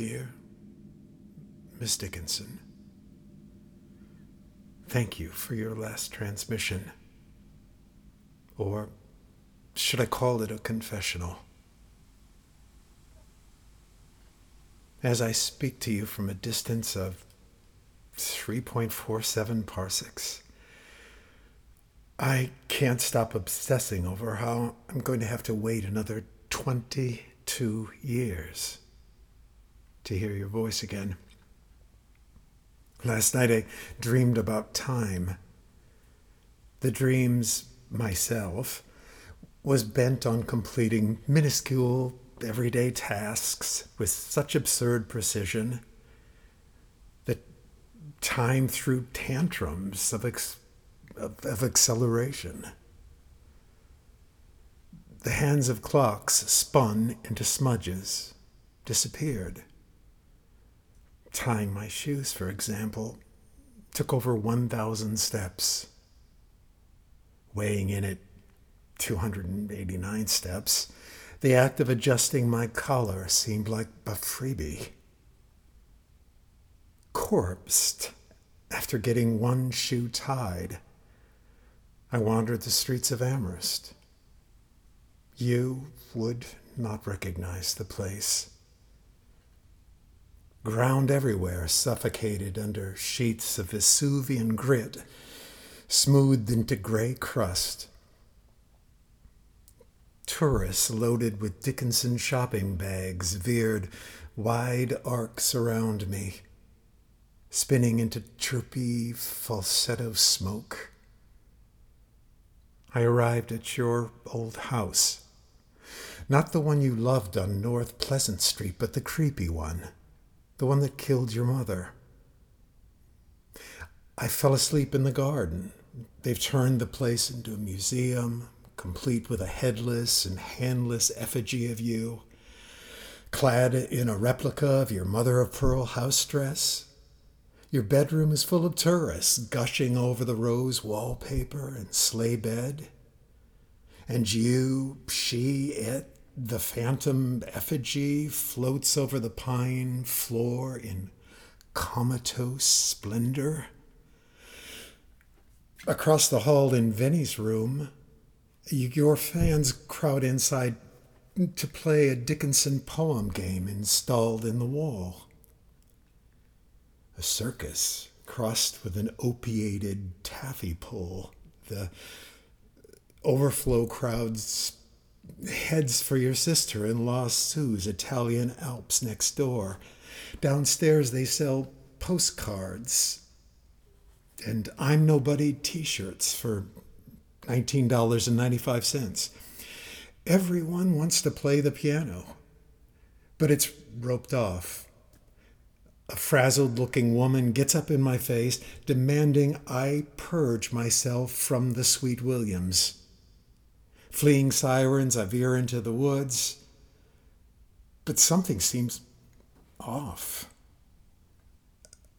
dear Miss Dickinson. Thank you for your last transmission. Or should I call it a confessional? As I speak to you from a distance of 3.47 parsecs, I can't stop obsessing over how I'm going to have to wait another 22 years to hear your voice again. Last night I dreamed about time. The dreams, myself, was bent on completing minuscule, everyday tasks with such absurd precision that time threw tantrums of, ex- of, of acceleration. The hands of clocks spun into smudges, disappeared tying my shoes, for example, took over 1,000 steps. Weighing in at 289 steps, the act of adjusting my collar seemed like a freebie. Corpsed after getting one shoe tied, I wandered the streets of Amherst. You would not recognize the place ground everywhere, suffocated under sheets of Vesuvian grit, smoothed into gray crust. Tourists loaded with Dickinson shopping bags veered wide arcs around me, spinning into chirpy falsetto smoke. I arrived at your old house. Not the one you loved on North Pleasant Street, but the creepy one the one that killed your mother. I fell asleep in the garden. They've turned the place into a museum, complete with a headless and handless effigy of you, clad in a replica of your mother of pearl house dress. Your bedroom is full of tourists gushing over the rose wallpaper and sleigh bed. And you, she, it, the phantom effigy floats over the pine floor in comatose splendor. Across the hall in Vinnie's room, your fans crowd inside to play a Dickinson poem game installed in the wall. A circus crossed with an opiated taffy pull. The overflow crowds heads for your sister in Lost Sue's Italian Alps next door. Downstairs, they sell postcards and I'm Nobody t shirts for $19.95. Everyone wants to play the piano, but it's roped off. A frazzled looking woman gets up in my face, demanding I purge myself from the Sweet Williams. Fleeing sirens, I veer into the woods. But something seems off.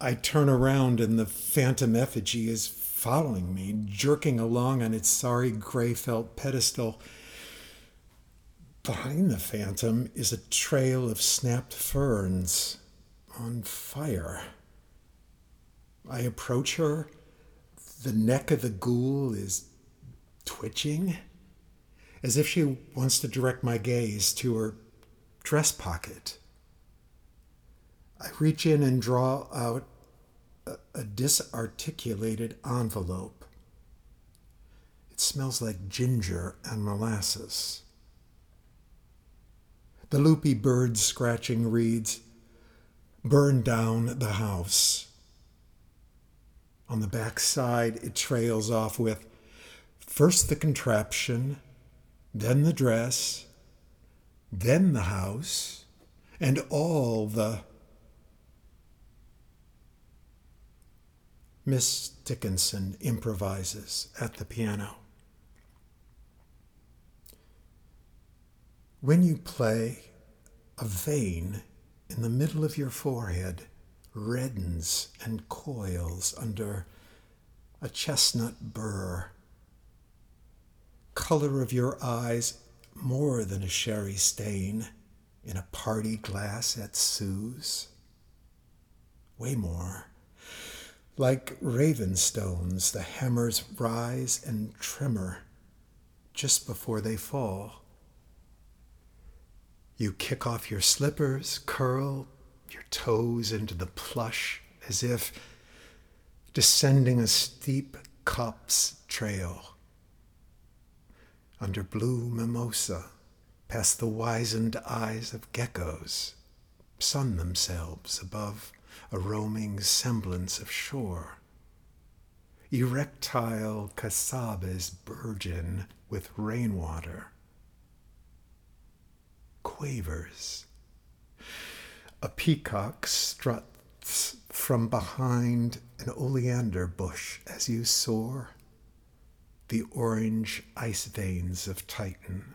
I turn around and the phantom effigy is following me, jerking along on its sorry gray felt pedestal. Behind the phantom is a trail of snapped ferns on fire. I approach her. The neck of the ghoul is twitching as if she wants to direct my gaze to her dress pocket. I reach in and draw out a, a disarticulated envelope. It smells like ginger and molasses. The loopy bird scratching reads, Burn down the house. On the back side, it trails off with first the contraption, then the dress, then the house, and all the. Miss Dickinson improvises at the piano. When you play, a vein in the middle of your forehead reddens and coils under a chestnut burr color of your eyes more than a sherry stain, in a party glass at Sue's. Way more. Like ravenstones, the hammers rise and tremor just before they fall. You kick off your slippers, curl your toes into the plush as if descending a steep copse trail. Under blue mimosa, past the wizened eyes of geckos, sun themselves above a roaming semblance of shore. Erectile casabes burgeon with rainwater. Quavers. A peacock struts from behind an oleander bush as you soar, the orange ice veins of Titan.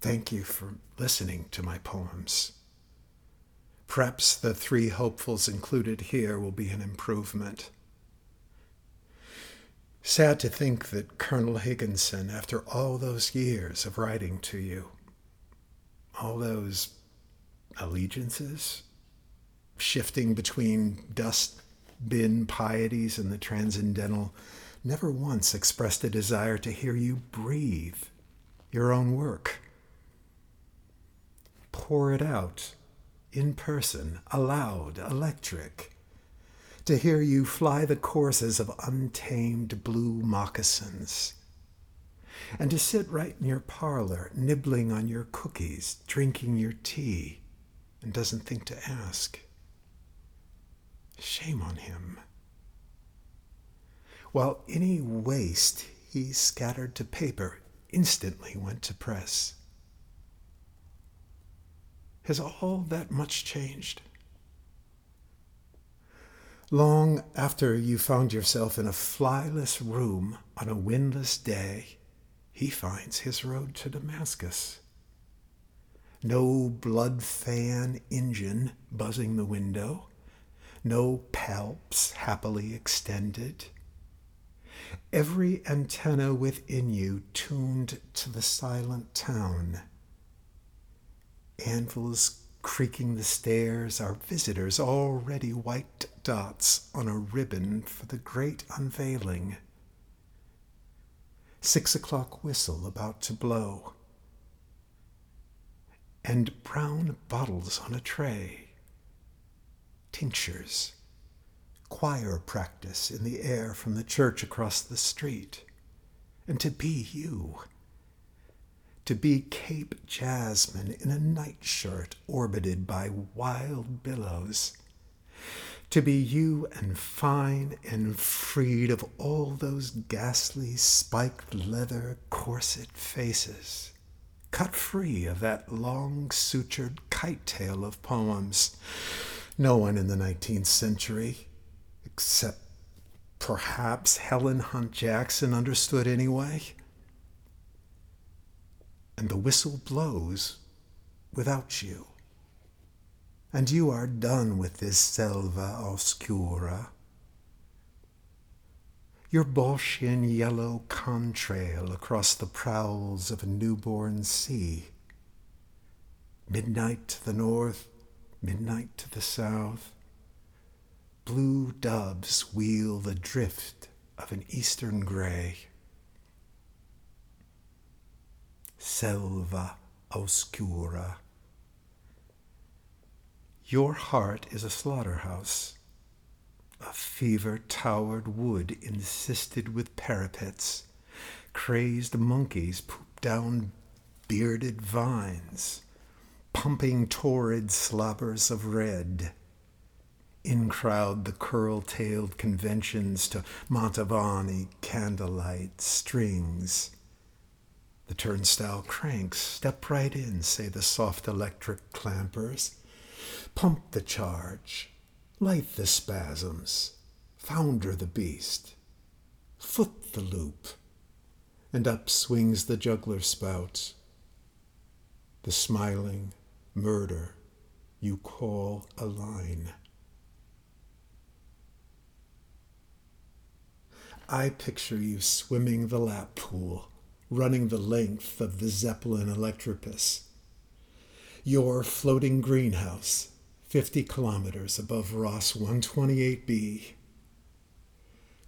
Thank you for listening to my poems. Perhaps the three hopefuls included here will be an improvement. Sad to think that Colonel Higginson, after all those years of writing to you, all those allegiances, shifting between dust bin pieties and the transcendental, never once expressed a desire to hear you breathe your own work pour it out in person, aloud, electric, to hear you fly the courses of untamed blue moccasins, and to sit right in your parlor, nibbling on your cookies, drinking your tea, and doesn't think to ask. Shame on him. While any waste he scattered to paper instantly went to press. Has all that much changed? Long after you found yourself in a flyless room on a windless day, he finds his road to Damascus. No blood fan engine buzzing the window, no palps happily extended. Every antenna within you tuned to the silent town anvils creaking the stairs, our visitors already white dots on a ribbon for the great unveiling. Six o'clock whistle about to blow, and brown bottles on a tray, tinctures, choir practice in the air from the church across the street, and to be you. To be Cape Jasmine in a nightshirt orbited by wild billows, to be you and fine and freed of all those ghastly spiked leather corset faces, cut free of that long sutured kite tail of poems. No one in the 19th century, except perhaps Helen Hunt Jackson, understood anyway and the whistle blows without you. And you are done with this selva oscura. Your Bolshian yellow contrail across the prowls of a newborn sea. Midnight to the north, midnight to the south. Blue doves wheel the drift of an eastern gray. selva oscura. Your heart is a slaughterhouse, a fever towered wood insisted with parapets. Crazed monkeys poop down bearded vines, pumping torrid slobbers of red. In crowd the curl tailed conventions to Mantovani candlelight strings the turnstile cranks. Step right in, say the soft electric clampers. Pump the charge. Light the spasms. Founder the beast. Foot the loop. And up swings the juggler spout. The smiling murder you call a line. I picture you swimming the lap pool running the length of the Zeppelin Electropus. Your floating greenhouse, 50 kilometers above Ross 128b.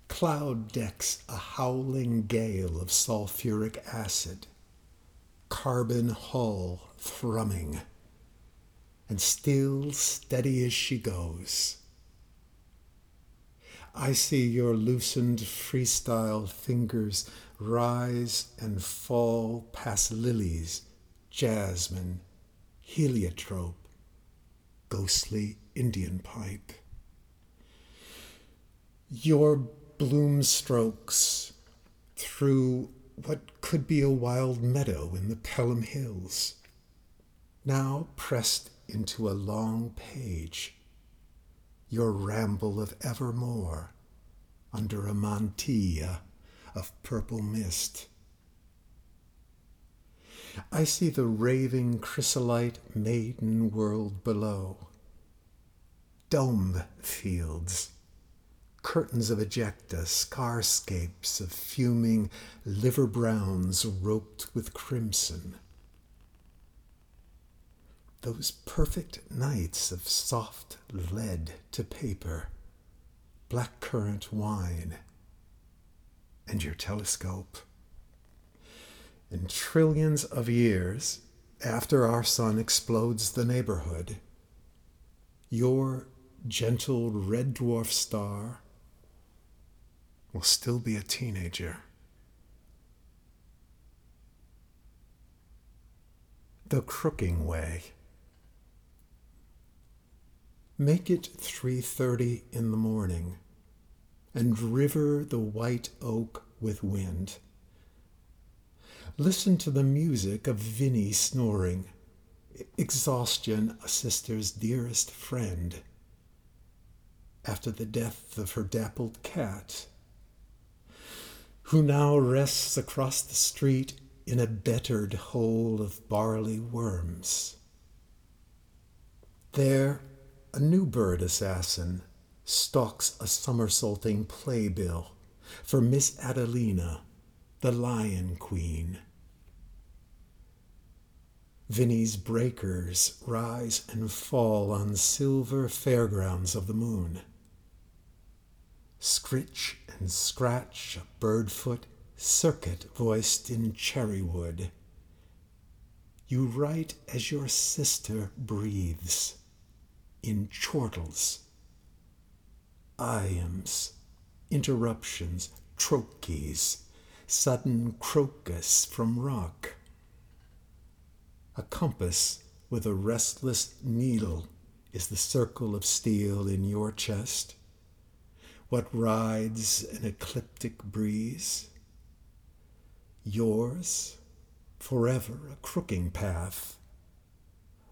Cloud decks a howling gale of sulfuric acid, carbon hull thrumming, and still steady as she goes. I see your loosened freestyle fingers rise and fall past lilies, jasmine, heliotrope, ghostly Indian pipe. Your bloom strokes through what could be a wild meadow in the Pelham Hills, now pressed into a long page, your ramble of evermore under a mantilla of purple mist. I see the raving chrysolite maiden world below. Dome fields, curtains of ejecta, scarscapes of fuming liver browns roped with crimson. Those perfect nights of soft lead to paper, black currant wine, and your telescope. In trillions of years after our sun explodes the neighborhood, your gentle red dwarf star will still be a teenager. The Crooking Way. Make it 3:30 in the morning and river the white oak with wind. Listen to the music of Vinnie snoring, exhaustion a sister's dearest friend. After the death of her dappled cat, who now rests across the street in a bettered hole of barley worms. There, a new bird assassin stalks a somersaulting playbill for Miss Adelina, the Lion Queen. Vinnie's breakers rise and fall on silver fairgrounds of the moon. Scritch and scratch a birdfoot circuit voiced in cherrywood. You write as your sister breathes, in chortles, iambs, interruptions, trochees, sudden crocus from rock. A compass with a restless needle is the circle of steel in your chest. What rides an ecliptic breeze? Yours, forever a crooking path,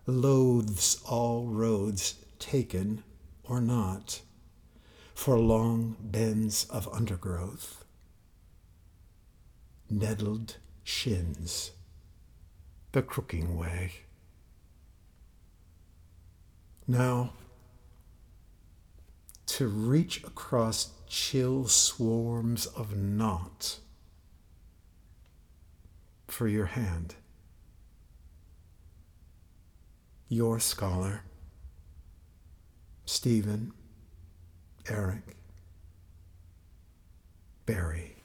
loathes all roads taken or not, for long bends of undergrowth, nettled shins the crooking way. Now, to reach across chill swarms of naught for your hand. Your scholar, Stephen Eric Berry.